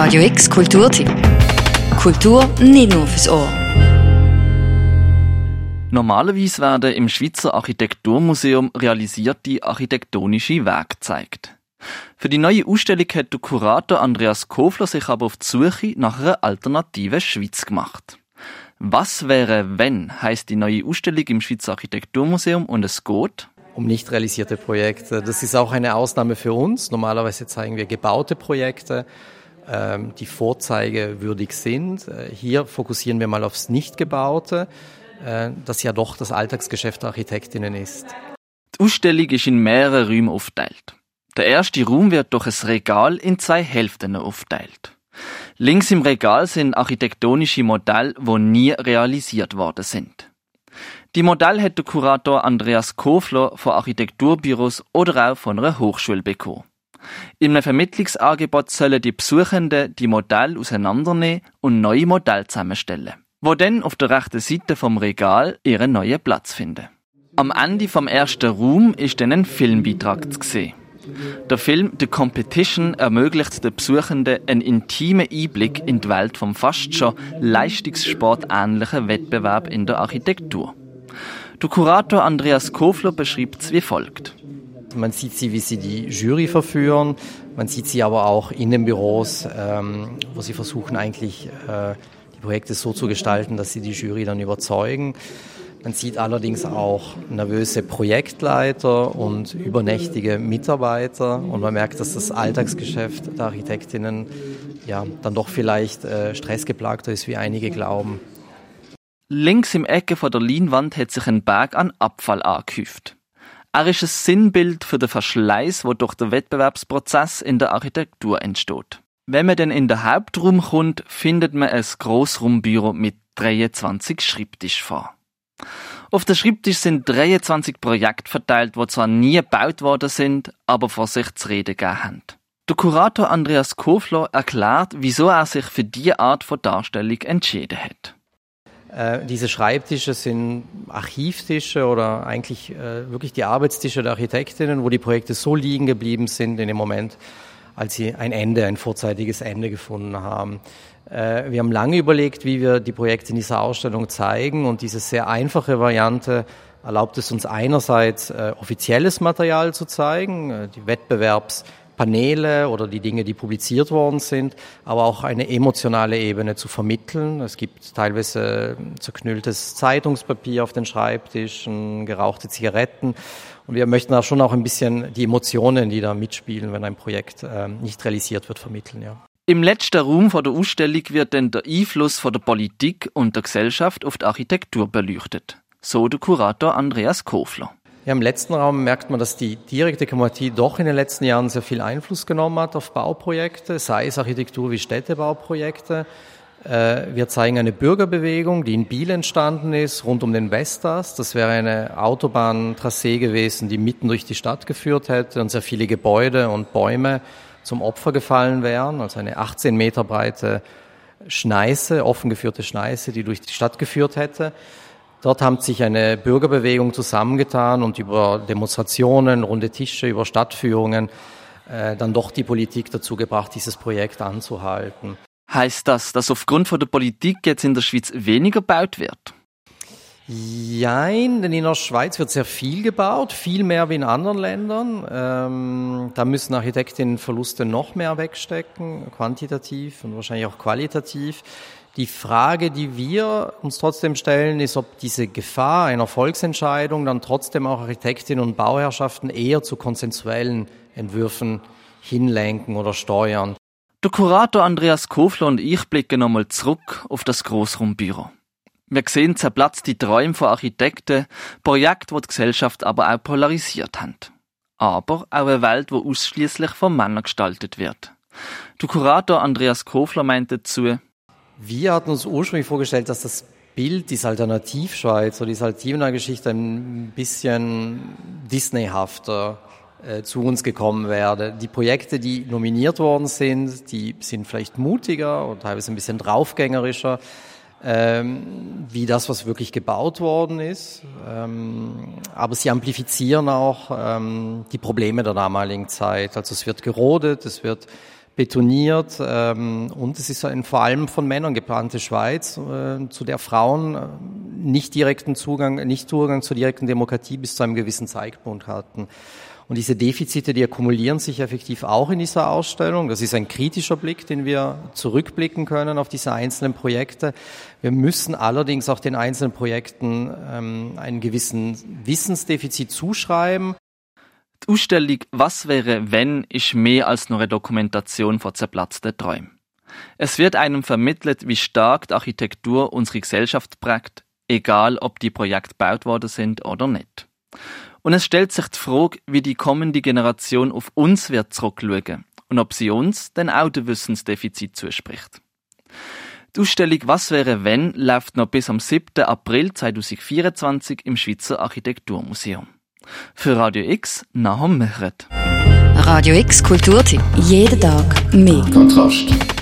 Radio X Kulturtipp. Kultur nicht nur fürs Ohr. Normalerweise werden im Schweizer Architekturmuseum realisierte architektonische Werke gezeigt. Für die neue Ausstellung hat der Kurator Andreas Kofler sich aber auf die Suche nach einer alternativen Schweiz gemacht. Was wäre, wenn, heißt die neue Ausstellung im Schweizer Architekturmuseum und es geht um nicht realisierte Projekte. Das ist auch eine Ausnahme für uns. Normalerweise zeigen wir gebaute Projekte, die vorzeigewürdig sind. Äh, hier fokussieren wir mal aufs Nicht-Gebaute, äh, das ja doch das Alltagsgeschäft der Architektinnen ist. Die Ausstellung ist in mehrere Räume aufgeteilt. Der erste Raum wird durch ein Regal in zwei Hälften aufgeteilt. Links im Regal sind architektonische Modelle, wo nie realisiert worden sind. Die Modelle hat der Kurator Andreas Kofler von Architekturbüros oder auch von einer Hochschule bekommen. In einem Vermittlungsangebot sollen die Besuchenden die Modelle auseinandernehmen und neue Modelle zusammenstellen, wo dann auf der rechten Seite vom Regal ihren neuen Platz finden. Am Ende vom ersten Raum ist dann ein Filmbeitrag zu sehen. Der Film The Competition ermöglicht den Besuchenden einen intimen Einblick in die Welt vom fast schon leistungssportähnlichen Wettbewerb in der Architektur. Der Kurator Andreas Kofler beschreibt es wie folgt. Man sieht sie, wie sie die Jury verführen. Man sieht sie aber auch in den Büros, ähm, wo sie versuchen eigentlich äh, die Projekte so zu gestalten, dass sie die Jury dann überzeugen. Man sieht allerdings auch nervöse Projektleiter und übernächtige Mitarbeiter und man merkt, dass das Alltagsgeschäft der Architektinnen ja dann doch vielleicht äh, stressgeplagter ist, wie einige glauben. Links im Ecke von der Leinwand hat sich ein Berg an Abfall angehäuft. Er ist ein Sinnbild für den Verschleiß, wo durch den Wettbewerbsprozess in der Architektur entsteht. Wenn man dann in den Hauptraum kommt, findet man ein Grossraumbüro mit 23 Schreibtisch vor. Auf dem Schreibtisch sind 23 Projekte verteilt, die zwar nie gebaut worden sind, aber vor sich zu reden gegeben haben. Der Kurator Andreas Kofler erklärt, wieso er sich für diese Art von Darstellung entschieden hat. Äh, diese Schreibtische sind Archivtische oder eigentlich äh, wirklich die Arbeitstische der Architektinnen, wo die Projekte so liegen geblieben sind in dem Moment, als sie ein Ende, ein vorzeitiges Ende gefunden haben. Äh, wir haben lange überlegt, wie wir die Projekte in dieser Ausstellung zeigen und diese sehr einfache Variante erlaubt es uns einerseits äh, offizielles Material zu zeigen, äh, die Wettbewerbspaneele oder die Dinge, die publiziert worden sind, aber auch eine emotionale Ebene zu vermitteln. Es gibt teilweise zerknülltes Zeitungspapier auf den Schreibtischen, gerauchte Zigaretten und wir möchten da schon auch ein bisschen die Emotionen, die da mitspielen, wenn ein Projekt nicht realisiert wird, vermitteln. Ja. Im letzten Raum der Ausstellung wird dann der Einfluss von der Politik und der Gesellschaft auf die Architektur beleuchtet. So der Kurator Andreas Kofler. Ja, Im letzten Raum merkt man, dass die direkte Demokratie doch in den letzten Jahren sehr viel Einfluss genommen hat auf Bauprojekte, sei es Architektur wie Städtebauprojekte. Äh, wir zeigen eine Bürgerbewegung, die in Biel entstanden ist, rund um den Vestas. Das wäre eine Autobahntrassee gewesen, die mitten durch die Stadt geführt hätte und sehr viele Gebäude und Bäume zum Opfer gefallen wären, also eine 18 Meter breite Schneise, offen geführte Schneise, die durch die Stadt geführt hätte. Dort haben sich eine Bürgerbewegung zusammengetan und über Demonstrationen, runde Tische, über Stadtführungen äh, dann doch die Politik dazu gebracht, dieses Projekt anzuhalten. Heißt das, dass aufgrund von der Politik jetzt in der Schweiz weniger gebaut wird? Jein, denn in der Schweiz wird sehr viel gebaut, viel mehr wie in anderen Ländern. Ähm, da müssen Architektinnen Verluste noch mehr wegstecken, quantitativ und wahrscheinlich auch qualitativ. Die Frage, die wir uns trotzdem stellen, ist, ob diese Gefahr einer Volksentscheidung dann trotzdem auch Architektinnen und Bauherrschaften eher zu konsensuellen Entwürfen hinlenken oder steuern. Der Kurator Andreas Kofler und ich blicken nochmal zurück auf das Grossraumbüro. Wir sehen zerplatzte Träume von Architekten, Projekte, die die Gesellschaft aber auch polarisiert haben. Aber auch eine Welt, die ausschließlich von Männern gestaltet wird. Der Kurator Andreas Kofler meint dazu, wir hatten uns ursprünglich vorgestellt, dass das Bild dieser Alternativschweiz oder dieser Alternativgeschichte ein bisschen Disneyhafter äh, zu uns gekommen werde. Die Projekte, die nominiert worden sind, die sind vielleicht mutiger oder teilweise ein bisschen draufgängerischer ähm, wie das, was wirklich gebaut worden ist. Ähm, aber sie amplifizieren auch ähm, die Probleme der damaligen Zeit. Also es wird gerodet, es wird betoniert ähm, und es ist ein vor allem von Männern geplante Schweiz, äh, zu der Frauen äh, nicht direkten Zugang, nicht Zugang zur direkten Demokratie bis zu einem gewissen Zeitpunkt hatten. Und diese Defizite, die akkumulieren sich effektiv auch in dieser Ausstellung. Das ist ein kritischer Blick, den wir zurückblicken können auf diese einzelnen Projekte. Wir müssen allerdings auch den einzelnen Projekten ähm, einen gewissen Wissensdefizit zuschreiben. Die Ausstellung Was wäre, wenn ist mehr als nur eine Dokumentation von zerplatzten Träumen. Es wird einem vermittelt, wie stark die Architektur unsere Gesellschaft prägt, egal ob die Projekte gebaut worden sind oder nicht. Und es stellt sich die Frage, wie die kommende Generation auf uns wird zurückschauen und ob sie uns denn auch den Wissensdefizit zuspricht. Die Ausstellung Was wäre wenn läuft noch bis am 7. April 2024 im Schweizer Architekturmuseum. Für Radio X, Nahum Mehret. Radio X Kulturtipp. Jeden Tag mehr. Kontrast.